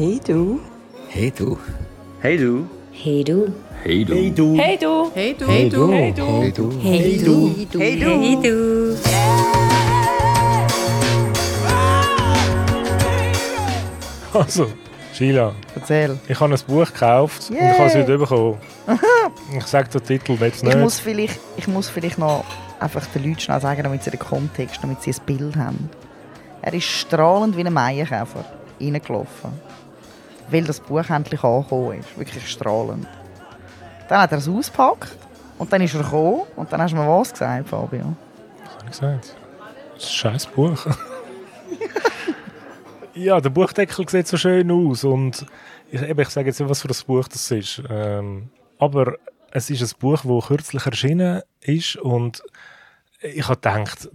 Hey du. Hey du. Hey du. Hey du. Hey du. Hey du. Hey du. Hey du. Hey du. Hey du. Hey du. Hey du. Hey du. Also, Sheila, Erzähl. ich habe ein Buch gekauft und ich habe es heute bekommen. ich sage den Titel jetzt Ich nicht. muss, vielleicht, ich muss vielleicht noch einfach den Leuten schnell sagen, damit sie den Kontext, damit sie ein Bild haben. Er ist strahlend wie ein Maienkäfer reingelaufen. Weil das Buch endlich angekommen ist. Wirklich strahlend. Dann hat er es ausgepackt und dann ist er gekommen und dann hast du mir was gesagt, Fabio. Was habe ich gesagt? Das ist ein scheiß Buch. ja, der Buchdeckel sieht so schön aus und ich, eben, ich sage jetzt nicht, was für ein Buch das ist. Ähm, aber es ist ein Buch, das kürzlich erschienen ist und ich habe gedacht,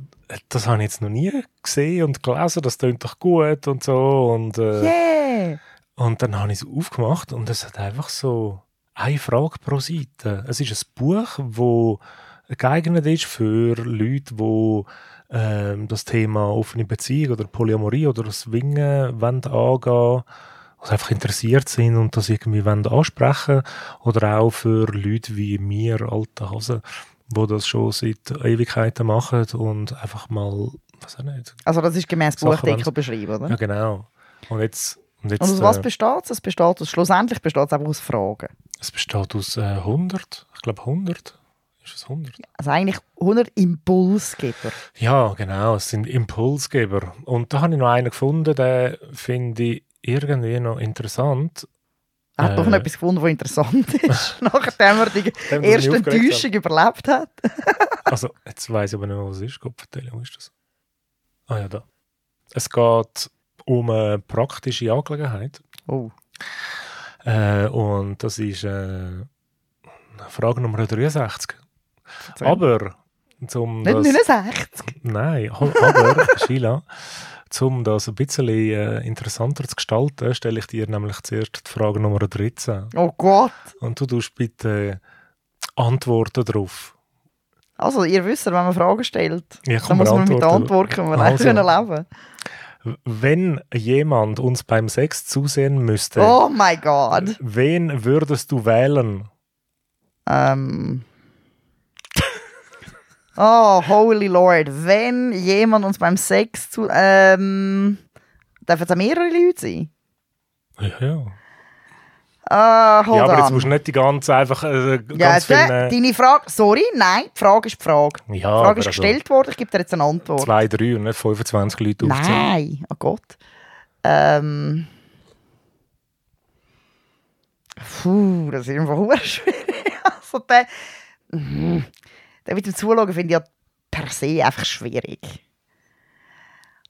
das habe ich jetzt noch nie gesehen und gelesen, das klingt doch gut und so und, äh, Yeah! Und dann habe ich es aufgemacht und es hat einfach so eine Frage pro Seite. Es ist ein Buch, das geeignet ist für Leute, die ähm, das Thema offene Beziehung oder Polyamorie oder Swingen wollen angehen also einfach interessiert sind und das irgendwie wollen ansprechen oder auch für Leute wie mir, alte Hasen, die das schon seit Ewigkeiten machen und einfach mal, was auch nicht. Also das ist gemäß Buchdeckel beschrieben, oder? Ja, genau. Und jetzt, und jetzt Und aus was äh, besteht es? Es besteht aus, schlussendlich besteht es einfach aus Fragen. es besteht aus äh, 100, ich glaube 100. Ist es 100? Also eigentlich 100 Impulsgeber. Ja, genau, es sind Impulsgeber. Und da habe ich noch einen gefunden, den finde ich irgendwie noch interessant. Er hat doch Äh. noch etwas gefunden, was interessant ist, nachdem er die was erste Enttäuschung überlebt hat. Also, jetzt weiß ich aber nicht mehr, was es ist. Gott, wo ist das? Ah ja, da. Es geht um eine praktische Angelegenheit. Oh. Äh, und das ist äh, Frage Nummer 63. Erzähl. Aber, zum Nicht das... 69. Nein, aber, Sheila, um das ein bisschen äh, interessanter zu gestalten, stelle ich dir nämlich zuerst die Frage Nummer 13. Oh Gott. Und du tust bitte Antworten drauf. Also, ihr wisst, wenn man Fragen stellt, Ja, dann muss man mit Antworten. Antwort können wir Also. also. leben. Wenn jemand uns beim Sex zusehen müsste, Oh mein Gott. wen würdest du wählen? Ähm. Oh, holy Lord. Wenn jemand uns beim Sex zu. Ähm. Dürfen es mehrere Leute sein? Ja, ja. Ah, ja aber jetzt musst du nicht die ganze einfach äh, Ja, ganz de, viele... deine Frage. Sorry, nein, die Frage ist die Frage. Ja, Die Frage ist also gestellt worden, ich gebe dir jetzt eine Antwort. Zwei, drei und nicht 25 Leute aufzählen. Nein, oh Gott. Ähm. Puh, das ist einfach schwierig. Also der, Mhm. der mit dem Zuschauen finde ich ja per se einfach schwierig.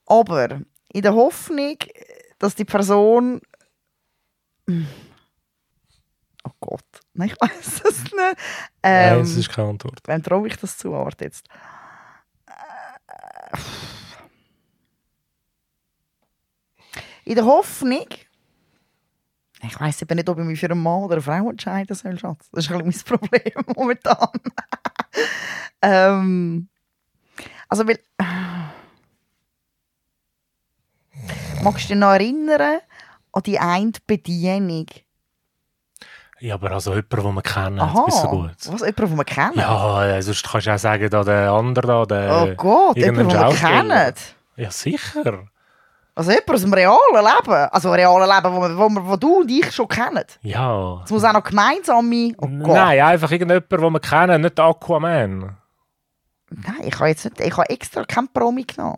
Aber in der Hoffnung, dass die Person. Gott, nein, ich weiß es nicht. Nein, Ähm, es ist keine Antwort. Wem traue ich das zu? Warte jetzt. In der Hoffnung. Ich weiß eben nicht, ob ich mich für einen Mann oder eine Frau entscheiden soll, Schatz. Das ist ein bisschen mein Problem momentan. ähm, also, weil. Magst du dich noch erinnern an die eine Bedienung? Ja, aber also jemand, den wir kennen, Aha, ist so gut. was? Jemand, den wir kennen? Ja, äh, sonst kannst du auch sagen, da der andere da, der... oh Gott, irgendein jemand, den wir kennen. Ja, sicher. Also jemand aus dem realen Leben. Also realen Leben, wo, wo, wo du und ich schon kennen. Ja. Es muss auch noch gemeinsame... Oh Gott. Nein, einfach irgendjemand, den wir kennen, nicht Aquaman. Nein, ich habe jetzt nicht... Ich habe extra keinen Promi genommen.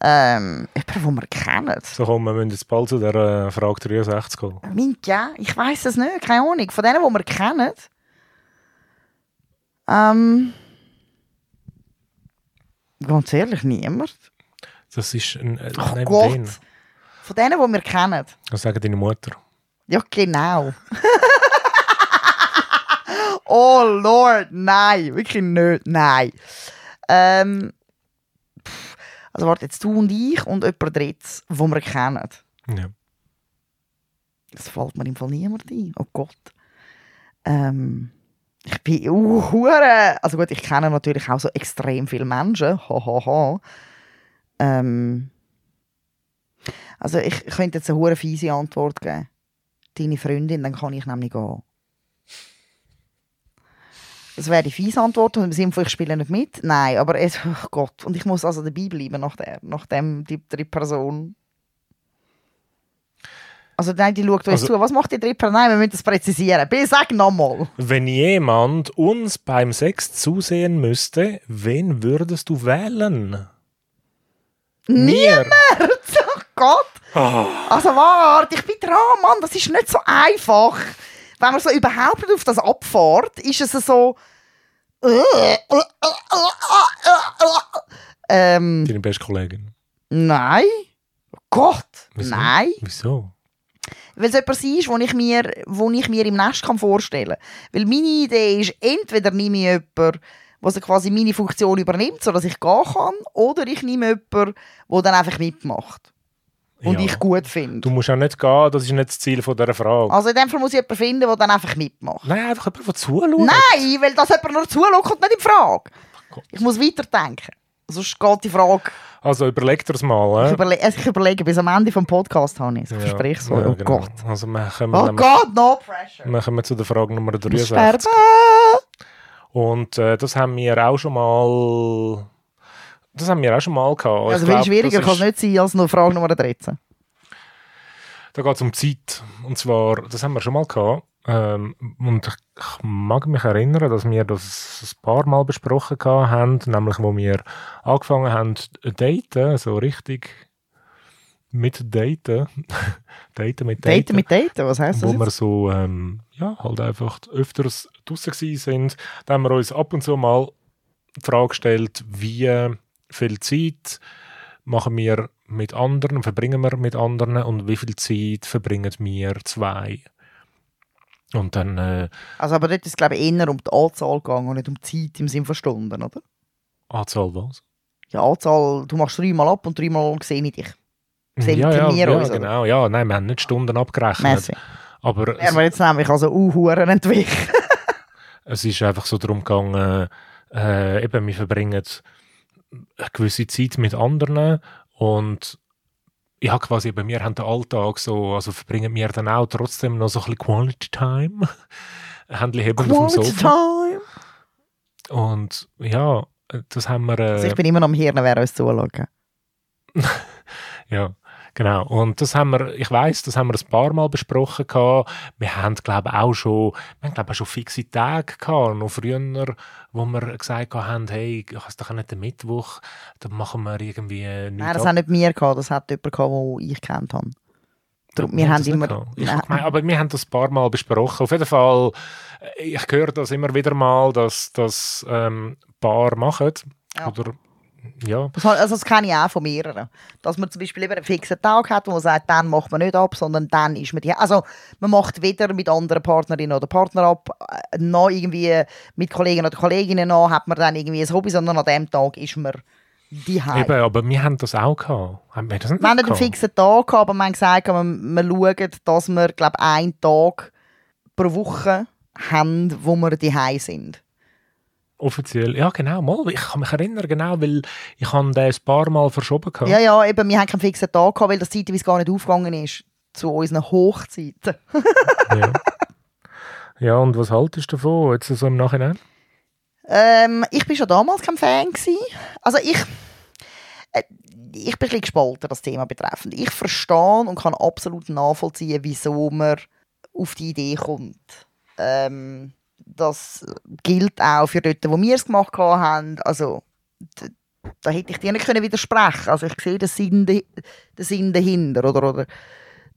Ähm, jemand, den wir kennen. So komm, wir müssen jetzt bald zu der äh, Frage 63 kommen. Mint, ja, ich weiß es nicht. Keine Ahnung. Von denen, die wir kennen... Ähm... Ganz ehrlich, niemand. Das ist ein... Äh, neben Gott. denen. Von denen, die wir kennen. Das sagt deine Mutter. Ja, genau. oh Lord, nein, wirklich nicht, nein. Ähm, pff, also warte, jetzt du und ich und jemand drittes, wo wir kennen. Ja. Das fällt mir im Fall niemand ein. Oh Gott. Ähm, ich bin uh, hure- Also gut, ich kenne natürlich auch so extrem viele Menschen. Ha, ha, ha. Ähm, Also ich könnte jetzt eine hure fiese Antwort geben. Deine Freundin, dann kann ich nämlich gehen. Das wäre die fiese Antwort und im Sinne von, ich spiele nicht mit. Nein, aber es, oh Gott. Und ich muss also dabei bleiben nach der, nachdem die dritte Person... Also nein, die schaut uns Also- zu. Was macht die dritte Person? Nein, wir müssen das präzisieren. Bitte sag nochmal. Wenn jemand uns beim Sex zusehen müsste, wen würdest du wählen? Mir. Oh Gott. Ah, Also warte, ich bin dran, Mann. Das ist nicht so einfach. Wenn man so überhaupt nicht auf das abfährt, ist es so... Ähm, deine beste Kollegin. nein. Oh Gott, Wieso? nein. Wieso? Weil es etwas ist, wo ich mir, wo ich mir im Nest kann vorstellen kann. Weil meine Idee ist, entweder nehme ich jemanden, der quasi meine Funktion übernimmt, sodass ich gehen kann, oder ich nehme jemanden, der dann einfach mitmacht. Und Ja. ich gut finde. Du musst auch nicht gehen, das ist nicht das Ziel von dieser Frage. Also in dem Fall muss ich jemanden finden, der dann einfach mitmacht. Nein, einfach jemand, der zuschaut. Nein, weil das jemand nur zuschaut, kommt nicht in Frage. Gott. Ich muss weiterdenken. Sonst geht die Frage... Also überleg dir das mal. Ich, überle ich überlege, bis am Ende des Podcasts habe ich es. Ich verspreche es. Ja, Oh genau. Gott. Also wir kommen, Oh Gott, no pressure. wir kommen zu der Frage Nummer Ich muss sterben. 63. Und äh, das haben wir auch schon mal... Das haben wir auch schon mal gehabt. Also viel schwieriger kann es nicht sein als nur Frage Nummer 13. Da geht es um Zeit. Und zwar, das haben wir schon mal gehabt. Ähm, und ich, ich mag mich erinnern, dass wir das ein paar Mal besprochen haben, nämlich wo wir angefangen haben zu daten, so richtig mit daten. daten mit daten. Daten mit Daten, was heisst das wo wir jetzt? so, ähm, ja, halt einfach öfters draußen sind. Da haben wir uns ab und zu mal die Frage gestellt, wie viel Zeit machen wir mit anderen, verbringen wir mit anderen und wie viel Zeit verbringen wir zwei. Und dann, äh, Also aber dort ist es glaube ich eher um die Anzahl gegangen und nicht um die Zeit im Sinne von Stunden, oder? Anzahl was? Ja, Anzahl, du machst dreimal ab und dreimal sehe ich dich. Sehen ja, ja, ja, uns, oder? genau. Ja, nein, wir haben nicht Stunden abgerechnet. Messi. Aber Wären wir jetzt nämlich also uh, Huren entwichen. Es ist einfach so darum gegangen, äh, eben, wir verbringen eine gewisse Zeit mit anderen und ja, quasi eben, wir haben den Alltag so, also verbringen wir dann auch trotzdem noch so ein bisschen Quality Time. Händchen auf Quality Sofa. time. Und ja, das haben wir, Also äh, ich bin immer noch am Hirn, wer uns zuschaut. ja, genau. Und das haben wir, ich weiß, das haben wir ein paar Mal besprochen gehabt. Wir haben, glaube ich, auch schon, wir haben, glaube auch schon fixe Tage gehabt, noch früher, wo wir gesagt haben, hey, habe doch nicht den Mittwoch, dann machen wir irgendwie nichts Nein, das ab. hat nicht mir gehabt, das hat jemand gehabt, den ich kennt habe. Darum, wir haben immer... Ich aber wir haben das ein paar Mal besprochen. Auf jeden Fall, äh, ich höre das immer wieder mal, dass das ähm, Paar machen. Ja. Oder, ja. Das, also das kenne ich auch von mehreren. Dass man zum Beispiel lieber einen fixen Tag hat, wo man sagt, dann macht man nicht ab, sondern dann ist man die... Also man macht weder mit anderen Partnerinnen oder Partnern ab, äh, noch irgendwie mit Kollegen oder Kolleginnen an, hat man dann irgendwie ein Hobby, sondern an dem Tag ist man die Eben, aber wir haben das auch gehabt. Haben wir das nicht Wir haben nicht einen fixen Tag gehabt, aber wir haben gesagt, wir, wir schauen, dass wir, glaube einen Tag pro Woche haben, wo wir die sind. Offiziell, ja genau, mal. Ich kann mich erinnern, genau, weil ich habe den ein paar Mal verschoben gehabt. Ja, ja, eben, wir haben keinen fixen Tag gehabt, weil das zeitweise gar nicht aufgegangen ist zu unseren Hochzeiten. ja. ja, und was haltest du davon, jetzt so im Nachhinein? Ähm, ich bin schon damals kein Fan gewesen. Also ich, äh, ich bin ein bisschen gespalten, das Thema betreffend. Ich verstehe und kann absolut nachvollziehen, wieso man auf die Idee kommt. Ähm, das gilt auch für dort, wo wir es gemacht haben. Also da hätte ich dir nicht widersprechen. Also ich sehe den Sinn, den Sinn dahinter oder, oder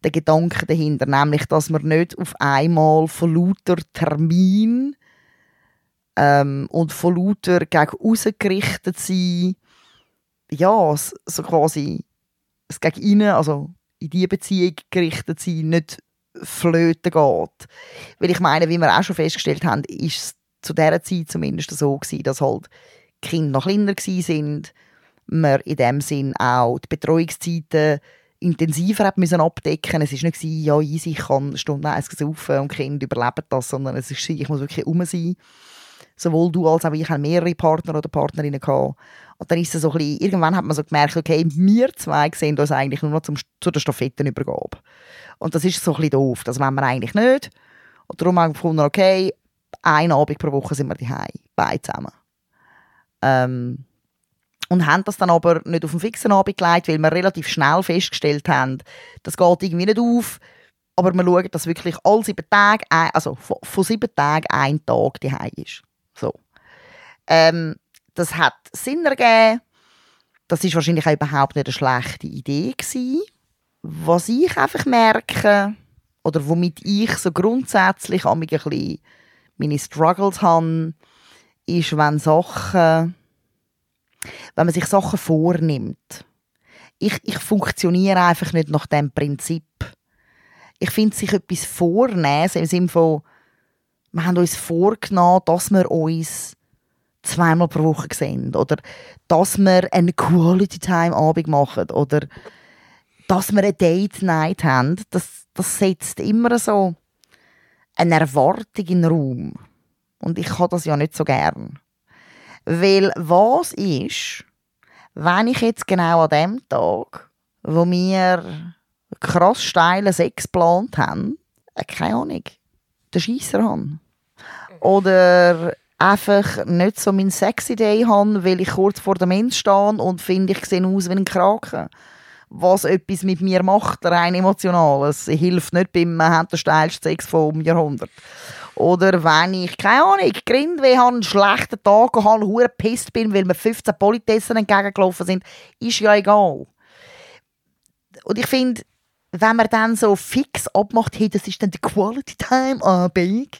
den Gedanken dahinter, nämlich, dass man nicht auf einmal von lauter Termin ähm, und von lauter gegen ausgerichtet sein, ja, so quasi es gegen innen, also in die Beziehung gerichtet sein, nicht flöten geht. Weil ich meine, wie wir auch schon festgestellt haben, ist es zu dieser Zeit zumindest so gewesen, dass halt Kinder noch kleiner gewesen sind, man in dem Sinn auch die Betreuungszeiten intensiver müssen abdecken. Es war nicht, gewesen, ja, easy, ich kann Stunde eins saufen und die Kinder überleben das, sondern es ist, ich muss wirklich um sein. Sowohl du als auch ich haben mehrere Partner oder Partnerinnen gehabt. Und dann ist es so ein bisschen, irgendwann hat man so gemerkt, okay, wir zwei sehen uns eigentlich nur noch zum, zu der Stafettenübergabe. Und das ist so ein bisschen doof, das wollen wir eigentlich nicht. Und darum haben wir gefunden, okay, einen Abend pro Woche sind wir daheim, beide zusammen. Ähm, und haben das dann aber nicht auf einen fixen Abend gelegt, weil wir relativ schnell festgestellt haben, das geht irgendwie nicht auf. Aber wir schauen, dass wirklich alle sieben Tage, also von, sieben Tagen ein Tag daheim ist. So. Ähm, das hat Sinn ergeben. Das ist wahrscheinlich auch überhaupt nicht eine schlechte Idee gewesen. Was ich einfach merke, oder womit ich so grundsätzlich ein bisschen meine Struggles habe, ist, wenn Sachen, wenn man sich Sachen vornimmt. Ich, ich funktioniere einfach nicht nach dem Prinzip. Ich finde, sich etwas vornehmen, im Sinne von, wir haben uns vorgenommen, dass wir uns zweimal pro Woche sehen oder dass wir eine Quality Time Abend machen oder dass wir eine Date Night haben, das, das setzt immer so eine Erwartung in den Raum. Und ich habe das ja nicht so gern. Weil was ist, wenn ich jetzt genau an dem Tag, wo wir krass steilen Sex geplant haben, äh, keine Ahnung, den Scheisser haben. Oder einfach nicht so meinen sexy Day habe, weil ich kurz vor dem Mensch stehe und finde, ich sehe aus wie ein Kraken. Was etwas mit mir macht, rein emotional. Es hilft nicht beim «Wir haben den steilsten Sex vom Jahrhundert». Oder wenn ich, keine Ahnung, Grindweh habe, einen schlechten Tag habe, hure pisst bin, weil mir 15 Politessen entgegengelaufen sind, ist ja egal. Und ich finde, wenn man dann so fix abmacht, hey, das ist dann die Quality Time Abend,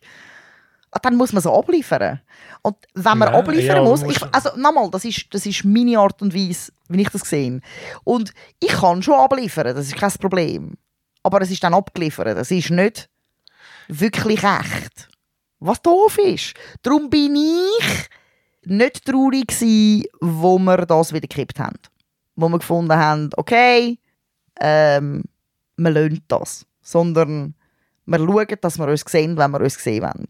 ah, dann muss man so abliefern. Und wenn man Ja, abliefern ja, muss, ich, also nochmal, das ist, das ist meine Art und Weise, wie ich das sehe. Und ich kann schon abliefern, das ist kein Problem. Aber es ist dann abgeliefert, das ist nicht wirklich echt. Was doof ist. Darum bin ich nicht traurig gewesen, wo wir das wieder gekippt haben. Wo wir gefunden haben, okay, ähm, wir lassen das. Sondern wir schauen, dass wir uns sehen, wenn wir uns sehen wollen.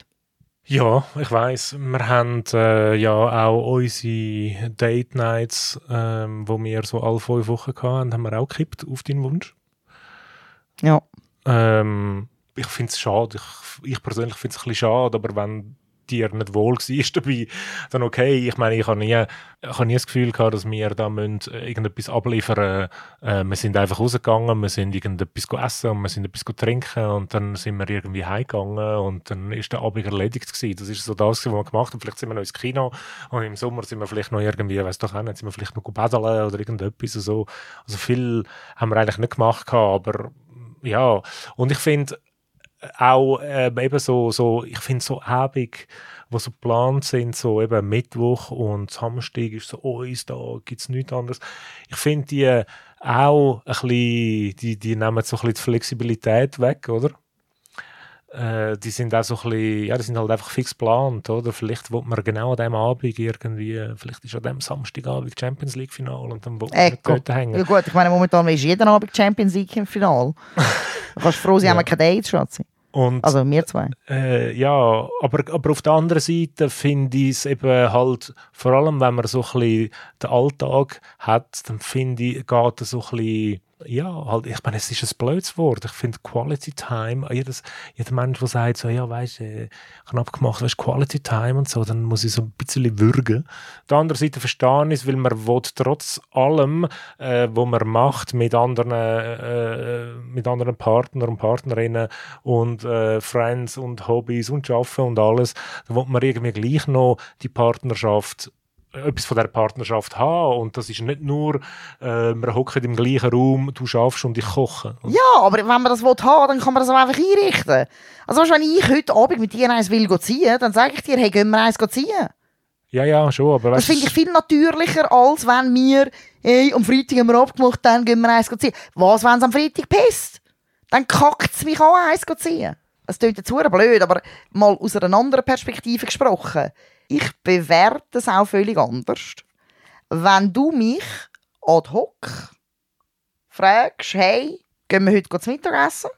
Ja, ich weiß. Wir haben äh, ja auch unsere Date Nights, ähm, wo wir so alle fünf Wochen hatten, haben wir auch gekippt auf deinen Wunsch. Ja. Ähm, ich finde es schade. Ich, ich persönlich finde es ein bisschen schade, aber wenn dir nicht wohl war dabei, dann okay. Ich meine, ich habe nie, ich nie das Gefühl gehabt, dass wir da äh, irgendetwas abliefern äh, Wir sind einfach rausgegangen, wir sind irgendetwas essen und wir sind etwas trinken und dann sind wir irgendwie heimgegangen und dann ist der Abend erledigt gewesen. Das ist so das, was wir gemacht haben. Vielleicht sind wir noch ins Kino und im Sommer sind wir vielleicht noch irgendwie, weiß doch auch nicht, sind wir vielleicht noch baden oder irgendetwas so. Also viel haben wir eigentlich nicht gemacht gehabt, aber ja. Und ich finde, auch äh, eben so, so ich finde so Abend, wo so geplant sind, so eben Mittwoch und Samstag ist so uns da gibt es nichts anderes. Ich finde die auch ein bisschen, die, die nehmen so ein bisschen die Flexibilität weg, oder? Äh, die sind auch so ein bisschen, ja, die sind halt einfach fix geplant, oder? Vielleicht will man genau an dem Abend irgendwie, vielleicht ist an dem Samstagabend Champions League Final und dann will man dort hängen. Ja gut, ich meine, momentan ist jeden Abend Champions League im Finale. Du kannst froh sein, Ja. haben wir keine Dates, Schatzi. Und Also wir zwei. Äh, ja, aber, aber auf der anderen Seite finde ich es eben halt, vor allem wenn man so ein bisschen den Alltag hat, dann finde ich, geht es so ein bisschen, ja, halt, ich meine, es ist ein blödes Wort. Ich finde Quality Time, jedes, jeder Mensch, der sagt so, ja, weißt du, äh, ich habe abgemacht, weißt Quality Time und so, dann muss ich so ein bisschen würgen. Auf der anderen Seite verstehe ich es, weil man will trotz allem, äh, was man macht mit anderen, äh, mit anderen Partnern und Partnerinnen und äh, Friends und Hobbys und Arbeiten und alles, da will man irgendwie gleich noch die Partnerschaft etwas von der Partnerschaft haben und das ist nicht nur äh, wir hocken im gleichen Raum, du schaffst und ich koche. Ja, aber wenn man das will haben, dann kann man das auch einfach einrichten. Also weißt, wenn ich heute Abend mit dir eins will ziehen, dann sage ich dir, hey, gehen wir eins ziehen. ja, ja, schon, aber Das weißt, finde ich viel natürlicher, als wenn wir, hey, am Freitag haben wir abgemacht, dann gehen wir eins ziehen. Was, wenn es am Freitag pisst? Dann kackt es mich auch eins ziehen. Es klingt jetzt blöd, aber mal aus einer anderen Perspektive gesprochen. Ich bewerte es auch völlig anders. Wenn du mich ad hoc fragst, hey, gehen wir heute zu Mittag essen?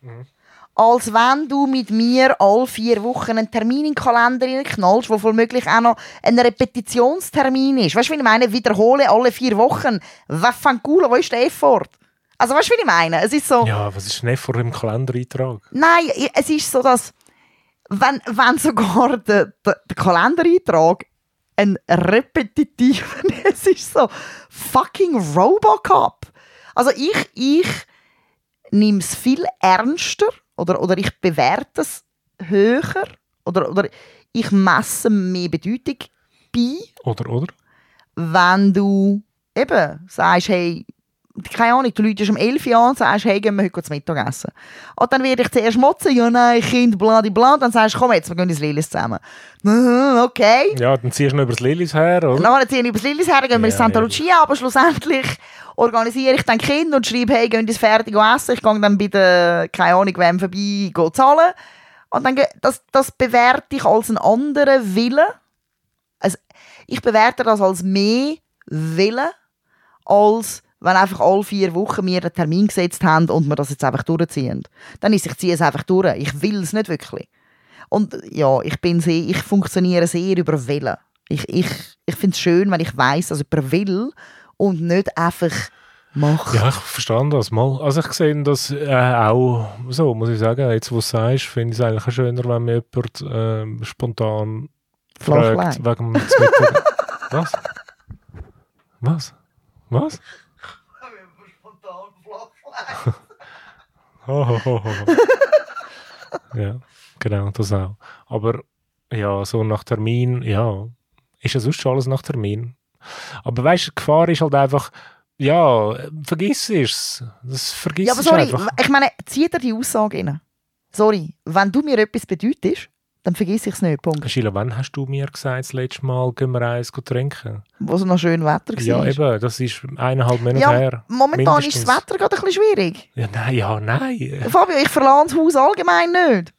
Mhm. als wenn du mit mir alle vier Wochen einen Termin in den Kalender knallst, wo womöglich auch noch ein Repetitionstermin ist. Weißt du, wie ich meine? Wiederhole alle vier Wochen. Was fängt cool, wo ist der Effort? Also weißt du, wie ich meine? Es ist so... Ja, was ist denn vor im Kalendereintrag? Nein, es ist so, dass wenn, wenn sogar der, der, der Kalendereintrag ein repetitiver es ist so fucking Robocop. Also ich, ich nehme es viel ernster oder, oder ich bewerte es höher oder, oder ich messe mehr Bedeutung bei, Oder, oder? wenn du eben sagst, hey, keine Ahnung, du läutest um 11 Uhr an und sagst, hey, gehen wir heute zum Mittagessen. Und dann werde ich zuerst motzen, ja nein, Kind, bladibla, dann sagst du, komm jetzt, wir gehen ins Lillis zusammen. Mhm, Okay. Ja, dann ziehst du noch über das Lillis her, oder? Nachher ziehen wir übers Lillis her, gehen wir Ja, in Santa. Lucia, aber schlussendlich organisiere ich dann Kind und schreibe, hey, gehen ins fertig essen. Ich gehe dann bei der, keine Ahnung, wem vorbei, gehe zahlen. Und dann, das, das bewerte ich als einen anderen Willen. Also, ich bewerte das als mehr Willen, als wenn einfach alle vier Wochen wir einen Termin gesetzt haben und wir das jetzt einfach durchziehen. Dann ist, ich ziehe es einfach durch. Ich will es nicht wirklich. Und ja, ich bin sehr, ich funktioniere sehr über Willen. Ich, ich, ich finde es schön, wenn ich weiß, dass jemand will und nicht einfach macht. Ja, ich verstehe das mal. Also ich sehe das äh, auch so, muss ich sagen. Jetzt, wo du sagst, finde ich es eigentlich schöner, wenn mir jemand ähm, spontan fragt, wegen dem. Was? Was? Was? Ho, ho, ho. ja, genau, das auch. Aber ja, so nach Termin, ja, ist ja sonst schon alles nach Termin. Aber weißt du, die Gefahr ist halt einfach, ja, vergiss es. Das vergiss Ja, aber sorry, einfach. ich meine, zieh dir die Aussage rein. Sorry, wenn du mir etwas bedeutest, dann vergiss ich es nicht. Punkt. Sheila, wann hast du mir gesagt, das letzte Mal gehen wir eins trinken? Wo es noch schön Wetter war. Ja, eben, das ist eineinhalb Monate Ja, her. momentan ist das mindestens. Wetter gerade ein bisschen schwierig. Ja, nein, ja, nein. Fabio, ich verlasse das Haus allgemein nicht.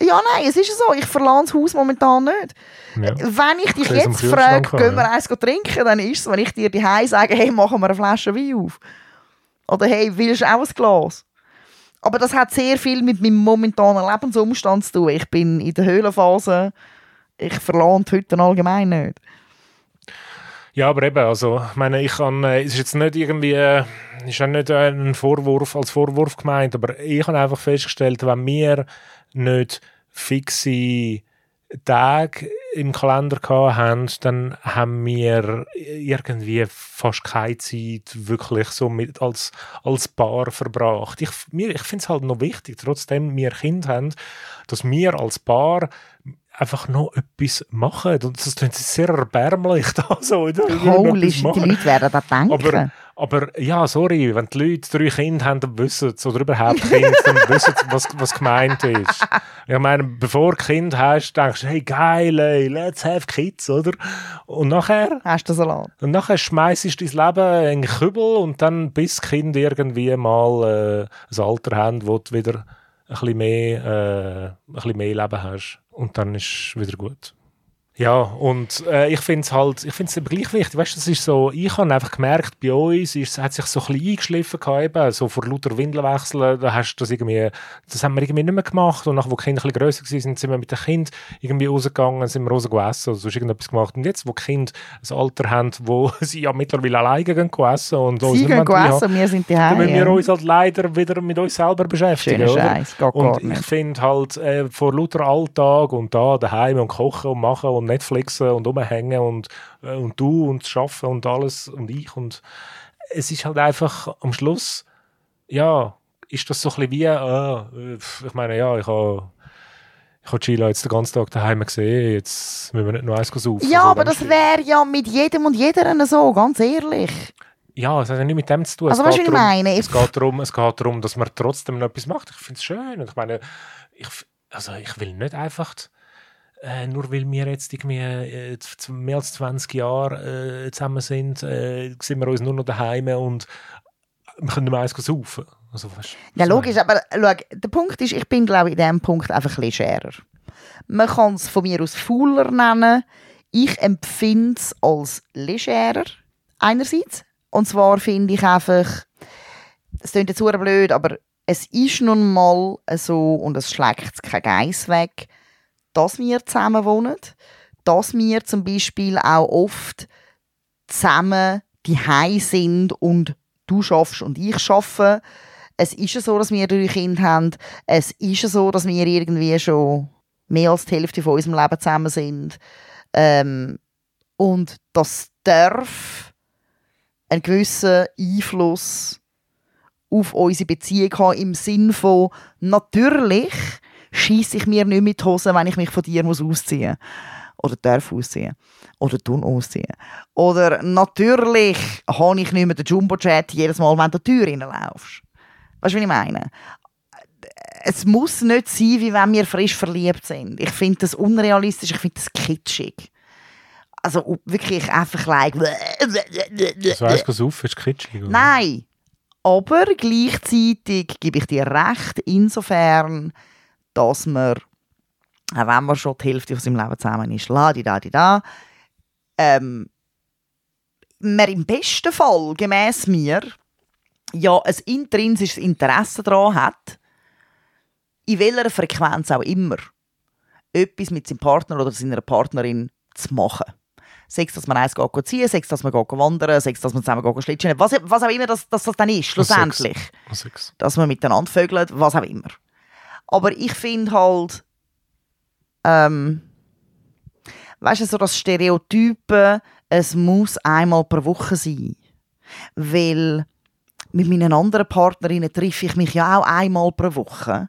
Ja, nein, es ist so. Ich verlasse das Haus momentan nicht. Ja. Wenn ich dich jetzt frage, gehen wir eins trinken, dann ist es, wenn ich dir die sage, hey, machen wir eine Flasche Wein auf. Oder hey, willst du auch ein Glas? Aber das hat sehr viel mit meinem momentanen Lebensumstand zu tun. Ich bin in der Höhlenphase. Ich die Hütte allgemein nicht. Ja, aber eben, also, meine, ich kann, äh, es ist jetzt nicht irgendwie, äh, ist ja nicht äh, ein Vorwurf als Vorwurf gemeint, aber ich habe einfach festgestellt, wenn wir nicht fixe Tage im Kalender haben, dann haben wir irgendwie fast keine Zeit wirklich so mit als, als Paar verbracht. Ich, mir- ich finde es halt noch wichtig, trotzdem wir Kinder haben, dass wir als Paar einfach noch etwas machen. Und das klingt sehr erbärmlich. Da, so, oder? Holy shit, die. Leute werden das denken. Aber, aber ja, sorry, wenn die Leute drei Kinder haben, dann wissen sie, oder überhaupt Kinder, dann wissen sie, was, was gemeint ist. Ich meine, bevor du Kind hast, denkst du, hey, geil, ey, let's have kids, oder? Und nachher, Hast du Salat? und nachher schmeißt du dein Leben in den Kübel und dann bis die Kinder irgendwie mal äh, ein Alter haben, wo du wieder ein bisschen mehr, äh, ein bisschen mehr Leben hast. Und dann ist es wieder gut. Ja, und äh, ich finde es halt, ich finde es gleich wichtig, weißt das ist so, ich habe einfach gemerkt, bei uns ist, hat sich so ein bisschen eingeschliffen gehabt, eben, so vor lauter Windeln wechseln, da hast du das irgendwie, das haben wir irgendwie nicht mehr gemacht. Und nachdem wo die Kinder ein bisschen grösser waren, sind wir mit den Kindern irgendwie rausgegangen, sind wir raus gegessen oder sonst irgendetwas gemacht. Und jetzt, wo die Kinder ein Alter haben, wo sie ja mittlerweile alleine gehen essen und Sie gehen essen und wir sind die dann müssen wir uns halt leider wieder mit uns selber beschäftigen? Scheiß, Und ich finde halt, äh, vor lauter Alltag und da daheim und kochen und machen und Netflixen und rumhängen und, äh, und du und Arbeiten und alles und ich und es ist halt einfach am Schluss, ja, ist das so ein bisschen wie, äh, pf, ich meine, ja, ich habe ich habe Sheila jetzt den ganzen Tag daheim gesehen, jetzt müssen wir nicht noch eins saufen. Ja, so, aber das wäre ja mit jedem und jeder so, ganz ehrlich. Ja, es hat ja nichts mit dem zu tun. Also es was ich darum- meine? Es geht, darum, es geht darum, dass man trotzdem noch etwas macht. Ich finde es schön. Und Ich meine, ich, also ich will nicht einfach, äh, nur weil wir jetzt irgendwie äh, mehr als 20 Jahre äh, zusammen sind, äh, sind wir uns nur noch daheim und wir können nicht mehr eins saufen. Also, weißt, Ja, logisch, aber schau, der Punkt ist, ich bin, glaube ich, in diesem Punkt einfach ein bisschen legerer. Man kann es von mir aus fauler nennen. Ich empfinde es als legerer, einerseits. Und zwar finde ich einfach, es klingt jetzt blöd, aber es ist nun mal so, und es schlägt kein Geiss weg, dass wir zusammen wohnen, dass wir zum Beispiel auch oft zusammen die sind und du schaffst und ich schaffe. Es ist ja so, dass wir drei Kinder haben. Es ist ja so, dass wir irgendwie schon mehr als die Hälfte von unserem Leben zusammen sind. Ähm, und das darf einen gewissen Einfluss auf unsere Beziehung haben, im Sinn von natürlich schieße ich mir nicht mit die Hose, wenn ich mich von dir muss ausziehen. Oder darf ausziehen. Oder tun ausziehen. Oder natürlich habe ich nicht mehr den Jumbo-Chat jedes Mal, wenn du die Tür reinlaufst. Weißt du, was ich meine? Es muss nicht sein, wie wenn wir frisch verliebt sind. Ich finde das unrealistisch, ich finde das kitschig. Also wirklich einfach like. Das weißt du, auf, ist kitschig. Oder? Nein. Aber gleichzeitig gebe ich dir recht, insofern, dass man, auch wenn man schon die Hälfte von seinem Leben zusammen ist, la di da di da, ähm, man im besten Fall, gemäß mir, ja ein intrinsisches Interesse daran hat, in welcher Frequenz auch immer, etwas mit seinem Partner oder seiner Partnerin zu machen. Sechs, dass man eins geht ziehen, sechs, dass man geht wandern, sechs, dass man zusammen geht schlitschen. Was, was auch immer das, das, das dann ist, schlussendlich. Sechs. Dass man miteinander vögelt, was auch immer. Aber ich finde halt, ähm, weißt du, so das Stereotype, es muss einmal pro Woche sein. Weil mit meinen anderen Partnerinnen treffe ich mich ja auch einmal pro Woche.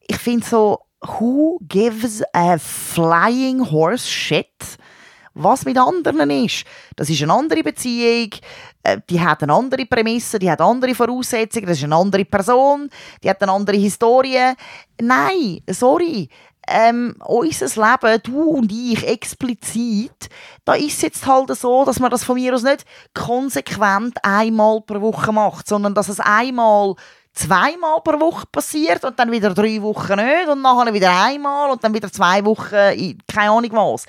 Ich finde so, who gives a flying horse shit? Was mit anderen ist. Das ist eine andere Beziehung, äh, die hat eine andere Prämisse, die hat andere Voraussetzungen, das ist eine andere Person, die hat eine andere Historie. Nein, sorry. Ähm, unser Leben, du und ich explizit, da ist es jetzt halt so, dass man das von mir aus nicht konsequent einmal pro Woche macht, sondern dass es einmal zweimal pro Woche passiert und dann wieder drei Wochen nicht und nachher wieder einmal und dann wieder zwei Wochen, keine Ahnung was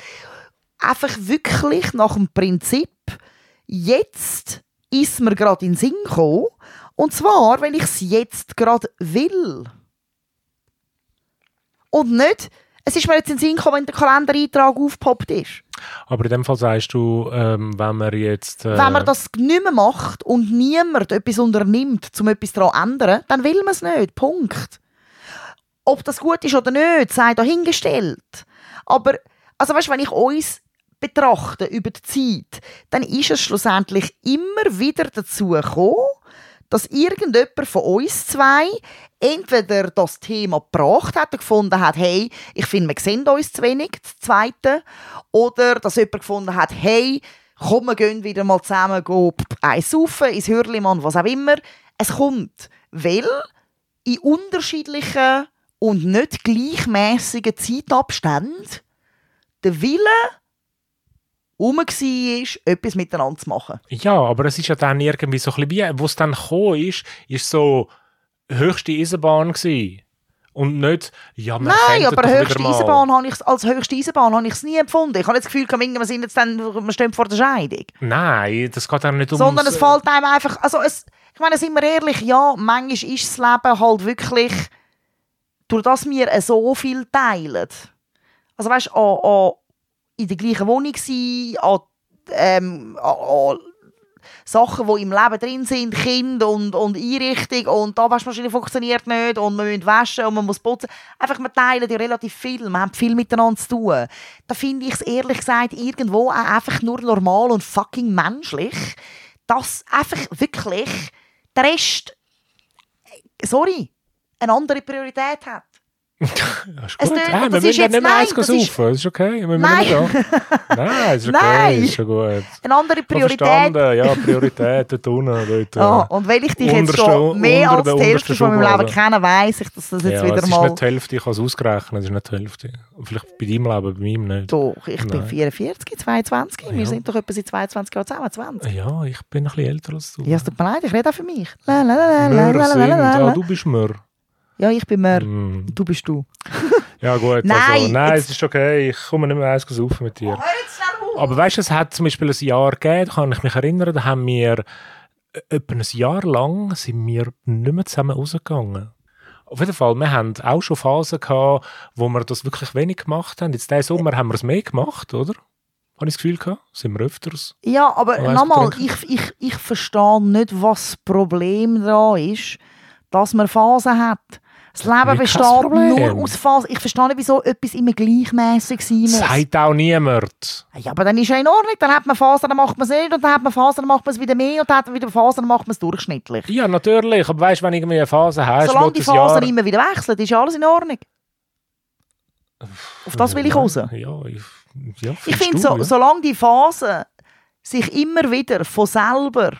einfach wirklich nach dem Prinzip, jetzt ist mir gerade in den Sinn gekommen, und zwar, wenn ich es jetzt gerade will. Und nicht, es ist mir jetzt in den Sinn gekommen, wenn der Kalendereintrag aufgepoppt ist. Aber in dem Fall sagst du, ähm, wenn man jetzt... Äh... Wenn man das nicht mehr macht und niemand etwas unternimmt, um etwas daran zu ändern, dann will man es nicht. Punkt. Ob das gut ist oder nicht, sei dahingestellt. Aber, also weißt, wenn ich uns betrachten über die Zeit, dann ist es schlussendlich immer wieder dazu gekommen, dass irgendjemand von uns zwei entweder das Thema gebracht hat und gefunden hat, hey, ich finde, wir sehen uns zu wenig, das Zweite, oder dass jemand gefunden hat, hey, komm, wir gehen wieder mal zusammen eins saufen, ins Hürlimann, was auch immer. Es kommt, weil in unterschiedlichen und nicht gleichmäßigen Zeitabständen der Wille rum war, etwas miteinander zu machen. Ja, aber es ist ja dann irgendwie so ein bisschen wo es dann gekommen ist, ist so höchste Eisenbahn gewesen. Und nicht, ja, man Nein, aber höchste Eisenbahn habe ich, als höchste Eisenbahn habe ich es nie empfunden. Ich habe nicht das Gefühl, wir sind jetzt dann, wir stehen vor der Scheidung. Nein, das geht auch nicht um... Sondern es fällt einem einfach, also es, ich meine, sind wir ehrlich, ja, manchmal ist das Leben halt wirklich, durch das wir so viel teilen. Also weißt du, in der gleichen Wohnung sein, an, ähm, an, Sachen, die im Leben drin sind, Kind und, und Einrichtung und die Waschmaschine funktioniert nicht und man muss waschen und man muss putzen. Einfach, wir teilen ja relativ viel, wir haben viel miteinander zu tun. Da finde ich es ehrlich gesagt irgendwo auch einfach nur normal und fucking menschlich, dass einfach wirklich der Rest, sorry, eine andere Priorität hat. Ja, ist gut. Es, ah, wir müssen ja nicht mehr eins saufen. Das ist okay. Wir nein. nein, ist okay. Nein. Ist schon gut. Eine andere Priorität. Ja, Priorität dort unten. Dort, oh, und weil ich dich jetzt schon mehr als die Hälfte von meinem Leben kenne, weiss ich, dass das jetzt ja, wieder mal... es ist nicht die Hälfte, ich habe es ausgerechnet, es ist nicht die Hälfte. Vielleicht bei deinem Leben, bei meinem nicht. Doch, ich nein. bin 44, 22. Ja. Wir sind doch etwa seit 22 Jahren zusammen, 20. Ja, ich bin ein bisschen älter als du. Ja, es tut mir leid, ich rede auch für mich. La, la, la, la, la, la, la, la. Ah, du bist Mör. Ja, ich bin mehr. Mm. Du bist du. ja, gut. Nein, also, nein es ist okay. Ich komme nicht mehr eins saufen mit dir. Oh, Aber weißt du, es hat zum Beispiel ein Jahr gegeben, da kann ich mich erinnern, da haben wir äh, etwa ein Jahr lang sind wir nicht mehr zusammen rausgegangen. Auf jeden Fall, wir haben auch schon Phasen gehabt, wo wir das wirklich wenig gemacht haben. Jetzt diesen Sommer haben wir es mehr gemacht, oder? Habe ich das Gefühl gehabt? Sind wir öfters? Ja, aber nochmal, ich, ich, ich verstehe nicht, was das Problem daran ist, dass man Phasen hat. Das Leben besteht nur aus Phasen. Ich verstehe nicht, wieso etwas immer gleichmäßig sein muss. Sagt auch niemand. Ja, aber dann ist ja in Ordnung. Dann hat man Phasen, dann macht man es nicht. Und dann hat man Phasen, dann macht man es wieder mehr. Und dann hat man wieder Phasen, dann macht man es durchschnittlich. Ja, natürlich. Aber weißt du, wenn irgendwie eine Phase hast, Solange die Phasen immer wieder wechseln, ist ja alles in Ordnung. Auf das will ich raus. Ja, ich, ja, Ich finde, so, ja. solange die Phasen sich immer wieder von selber,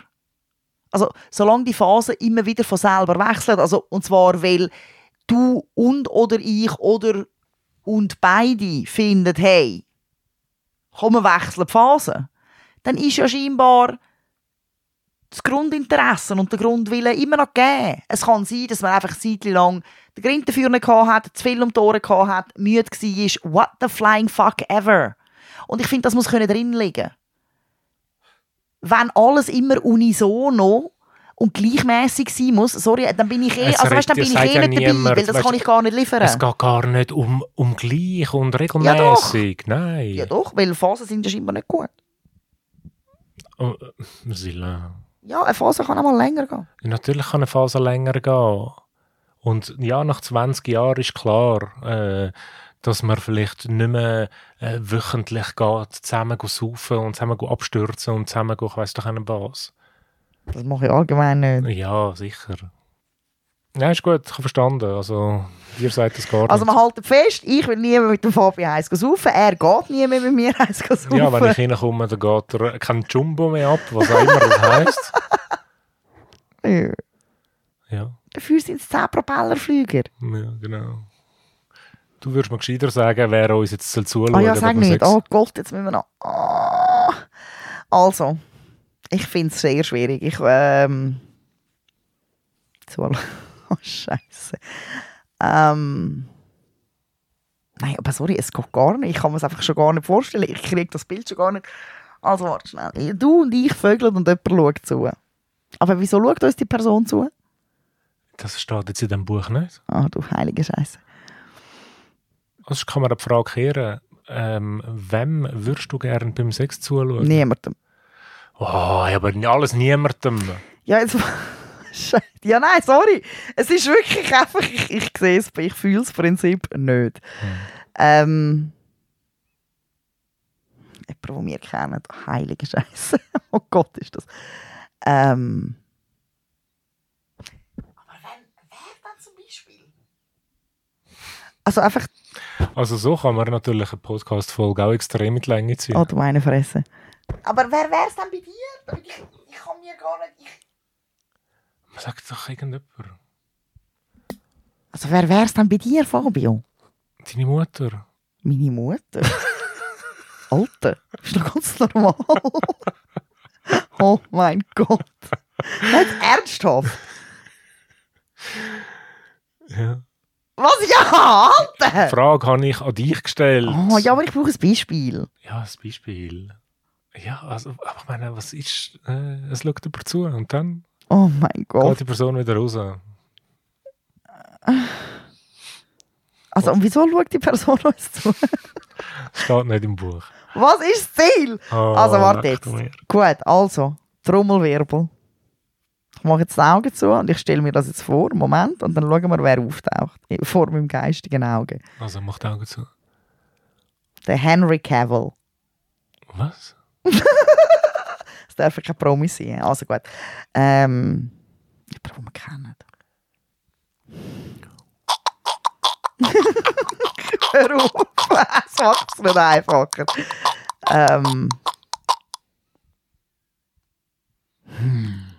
also solange die Phasen immer wieder von selber wechseln, also und zwar weil du und oder ich oder und beide finden, hey, komm, wir wechseln die Phasen, dann ist ja scheinbar das Grundinteresse und der Grundwille immer noch gegeben. Es kann sein, dass man einfach eine lang den Grind dafür nicht hat, zu viel um die Ohren hat, müde war. What the flying fuck ever. Und ich finde, das muss können drin liegen. Wenn alles immer unisono und gleichmäßig sein muss, sorry, dann bin ich eh, Es also weißt, dann bin ja- ich eh ja nicht dabei, niemand, weil das weißt kann ich gar nicht liefern. Es geht gar nicht um, um gleich und regelmäßig. Nein. ja doch, weil Phasen sind ja scheinbar nicht gut. Oh, äh, Silla. Ja, eine Phase kann auch mal länger gehen. Natürlich kann eine Phase länger gehen. Und ja, nach 20 Jahren ist klar, äh, dass man vielleicht nicht mehr äh, wöchentlich geht, zusammen saufen und zusammen abstürzen und zusammen ich weiss doch nicht was. Das mache ich allgemein nicht. Ja, sicher. Ja, ist gut, ich habe verstanden. Also, ihr seid das gar Also nicht. wir halten fest, ich will nie mehr mit dem Fabi eins saufen, er geht nie mehr mit mir eins saufen. Ja, wenn ich reinkomme, dann geht er kein Jumbo mehr ab, was auch immer das heisst. Ja. Ja, Dafür sind es 10 Propellerflüger. ja, genau. Du würdest mir gescheiter sagen, wer uns jetzt soll zuschauen Ah ja, sag nicht. Oh Gott, jetzt müssen wir noch... Ah. Also, ich finde es sehr schwierig. Ich, ähm... So, oh, Scheiße. Ähm... Nein, aber sorry, es geht gar nicht. Ich kann mir es einfach schon gar nicht vorstellen. Ich kriege das Bild schon gar nicht. Also, warte schnell. Du und ich vögeln und jemand schaut zu. Aber wieso schaut uns die Person zu? Das steht jetzt in diesem Buch nicht. Ah, du heilige Scheiße. Also kann man die Frage kehren, ähm, wem würdest du gerne beim Sex zuschauen? Niemandem. Oh, aber alles niemandem. Ja, jetzt. Scheiße. Ja, nein, sorry. Es ist wirklich einfach, ich, ich sehe es, ich fühle das Prinzip nicht. Ähm. Jemand, den wir kennen, heilige Scheiße. Oh Gott, ist das. Ähm. Aber wenn, wer dann zum Beispiel? Also einfach, Also so kann man natürlich eine Podcast-Folge auch extrem mit Länge ziehen. oh du meine Fresse. Aber wer wäre es dann bei dir? Ich, ich kann mir gar nicht. Ich, Man sagt doch irgendjemand. also wer wäre es dann bei dir, Fabio? Deine Mutter. Meine Mutter? Alter, ist doch ganz normal. oh mein Gott. Nicht ernsthaft. Ja. Was? Ja, Die Alter! Frage habe ich an dich gestellt. Oh, ja, aber ich brauche ein Beispiel. Ja, ein Beispiel. Ja, also, aber ich meine, was ist, äh, es schaut jemand zu und dann Oh mein geht Gott. die Person wieder raus. Also, und wieso schaut die Person uns zu? Steht nicht im Buch. Was ist das Ziel? Oh, Also, warte jetzt. mir. Gut, also, Trommelwirbel. Ich mache jetzt die Augen zu und ich stelle mir das jetzt vor. Moment, und dann schauen wir, wer auftaucht. Vor meinem geistigen Auge. Also, mach die Augen zu. Der Henry Cavill. Was? Das darf kein Promis sein. Also gut. Ähm, jemand, den wir kennen. Hör auf, es macht es nicht einfacher. Ähm, hm.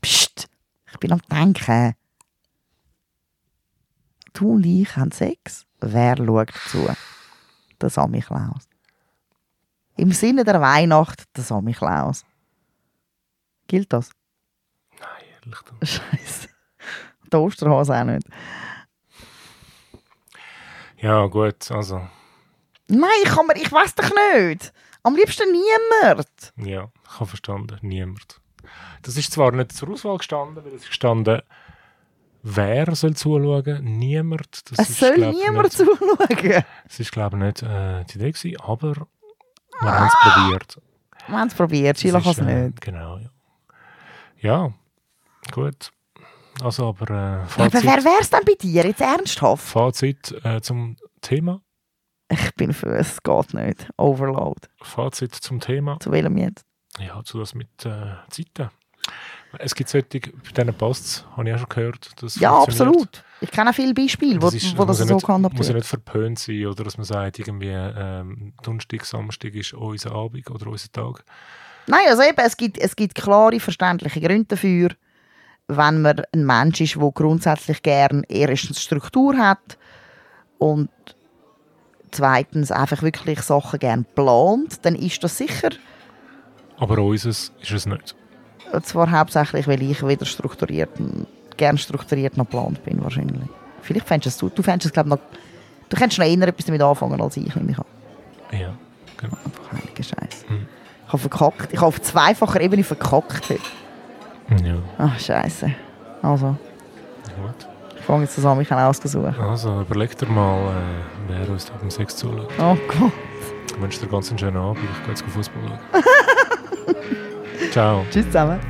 Psst, ich bin am Denken. Du und ich haben Sex. Wer schaut zu? Der Sammy Klaus. Im Sinne der Weihnacht, der Sammy Klaus. Gilt das? Nein, ehrlich. du. Scheiße. Der Osterhase auch nicht. Ja, gut, also, Nein, ich, kann mir, ich weiß doch nicht. Am liebsten niemand. ja, ich habe verstanden. Niemand. Das ist zwar nicht zur Auswahl gestanden, weil es ist gestanden, wer soll zuschauen? Niemand. Das Es ist, soll glaub, niemand nicht, zuschauen. Das ist, glaube ich, nicht äh, die Idee gewesen, aber wir haben es probiert. Wir haben es probiert, ist, kann es nicht. Genau, ja. Ja, gut. Also, aber äh, Aber Fazit, wer wäre es denn bei dir, jetzt ernsthaft? Fazit äh, zum Thema. Ich bin für es geht nicht. Overload. Fazit zum Thema. Zu welchem jetzt? Ja, zu das mit äh, Zeiten. Es gibt solche, bei denen passt habe ich auch schon gehört. Das Ja, absolut. Ich kenne auch viele Beispiele, wo, Das, ist, wo das so nicht, gehandhabt muss ja nicht verpönt sein, oder dass man sagt, irgendwie ähm, Donnerstag, Samstag ist unser Abend oder unser Tag. Nein, also eben, es gibt, es gibt klare, verständliche Gründe dafür, wenn man ein Mensch ist, der grundsätzlich gern erstens Struktur hat und zweitens einfach wirklich Sachen gern plant, dann ist das sicher. Aber unseres ist es nicht. Und zwar hauptsächlich, weil ich wieder strukturiert, gern strukturiert noch geplant bin, wahrscheinlich. Vielleicht fändest du, du fändest es, glaube noch, du könntest noch eher etwas damit anfangen als ich, nehme ich an. Ja, genau. Einfach heilige Scheiße. Hm. Ich habe verkackt. Ich habe auf zweifacher Ebene verkackt heute. Ja, Ach, Scheiße. Also, gut. ich fange jetzt zusammen, ich kann aussuchen. Also, überleg dir mal, äh, wer uns da beim Sex zuschaut. Oh Gott. Ich wünsche dir ganz einen schönen Abend. Ich gehe jetzt Fußball schauen. Ciao. Tschüss zusammen.